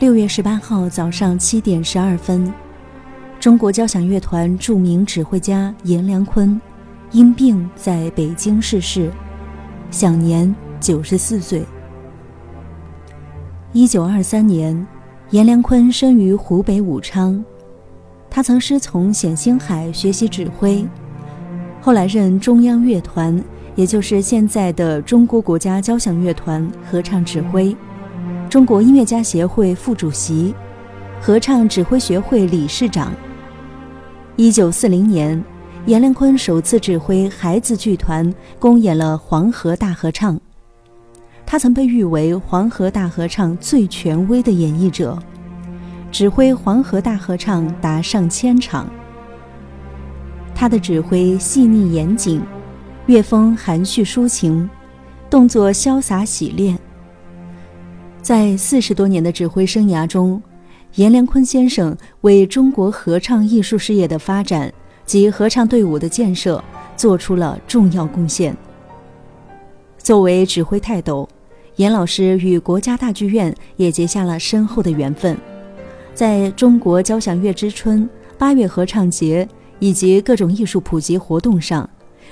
六月十八号早上七点十二分，中国交响乐团著名指挥家阎良坤因病在北京逝世，享年九十四岁。一九二三年，阎良坤生于湖北武昌，他曾师从冼星海学习指挥，后来任中央乐团，也就是现在的中国国家交响乐团合唱指挥。中国音乐家协会副主席，合唱指挥学会理事长。一九四零年，阎良坤首次指挥孩子剧团公演了《黄河大合唱》，他曾被誉为黄河大合唱最权威的演绎者，指挥黄河大合唱达上千场。他的指挥细腻严谨，乐风含蓄抒情，动作潇洒洗练。在四十多年的指挥生涯中，阎良坤先生为中国合唱艺术事业的发展及合唱队伍的建设做出了重要贡献。作为指挥泰斗，阎老师与国家大剧院也结下了深厚的缘分。在中国交响乐之春、八月合唱节以及各种艺术普及活动上，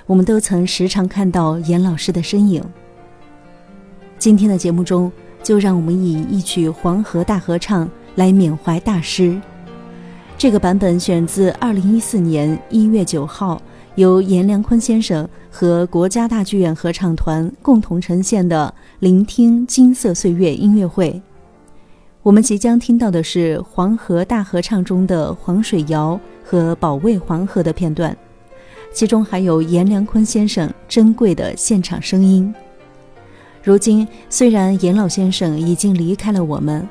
我们都曾时常看到阎老师的身影。今天的节目中。就让我们以一曲《黄河大合唱》来缅怀大师。这个版本选自二零一四年一月九号由阎良坤先生和国家大剧院合唱团共同呈现的《聆听金色岁月》音乐会。我们即将听到的是《黄河大合唱》中的《黄水谣》和《保卫黄河》的片段，其中还有阎良坤先生珍贵的现场声音。如今，虽然严老先生已经离开了我们，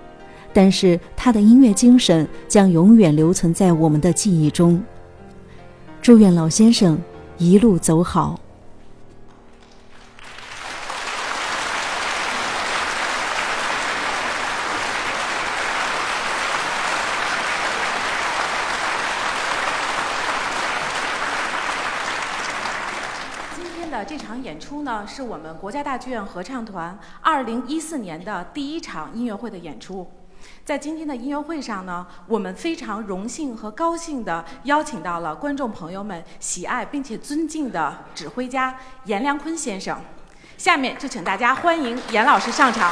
但是他的音乐精神将永远留存在我们的记忆中。祝愿老先生一路走好。这场演出呢，是我们国家大剧院合唱团二零一四年的第一场音乐会的演出。在今天的音乐会上呢，我们非常荣幸和高兴地邀请到了观众朋友们喜爱并且尊敬的指挥家严良坤先生。下面就请大家欢迎严老师上场。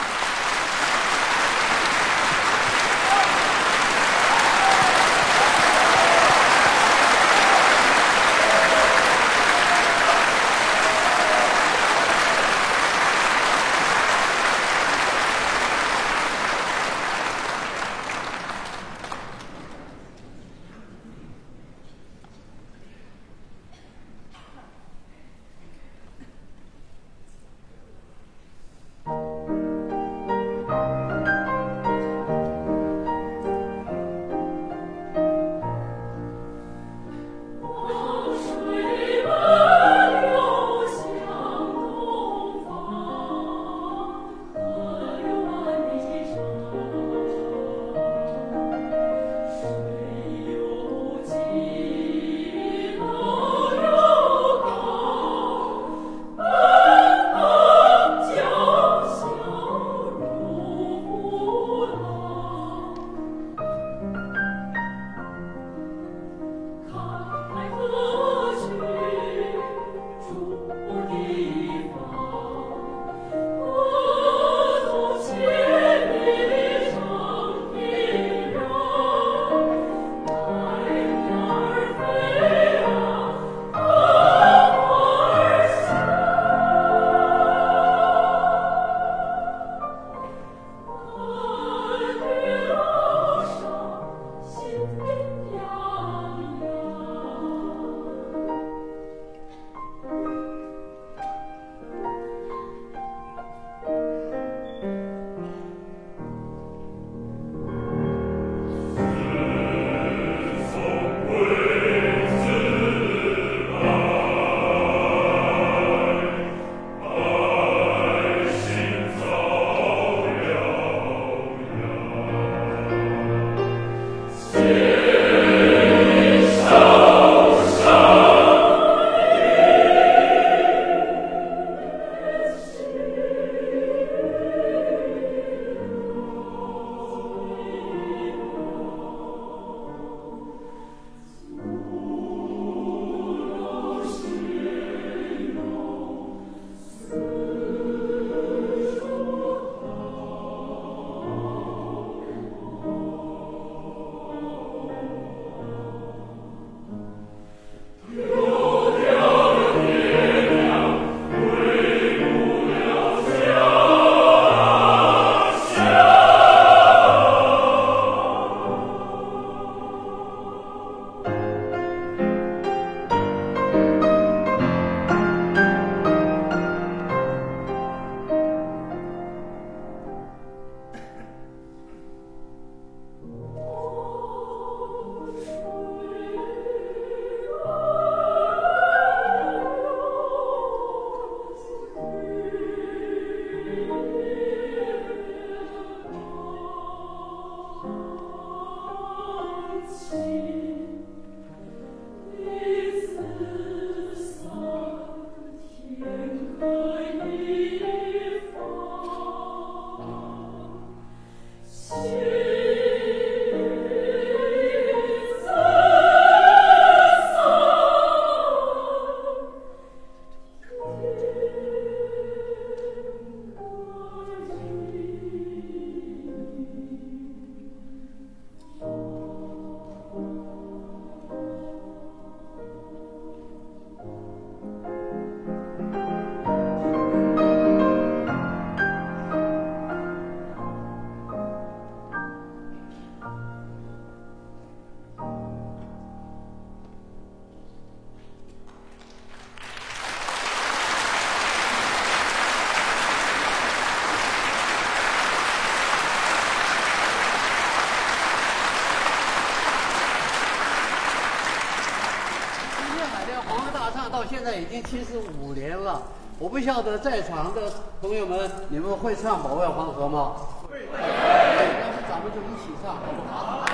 现在已经七十五年了，我不晓得在场的朋友们，你们会唱《保卫黄河》吗？会。那是咱们就一起唱，好不好？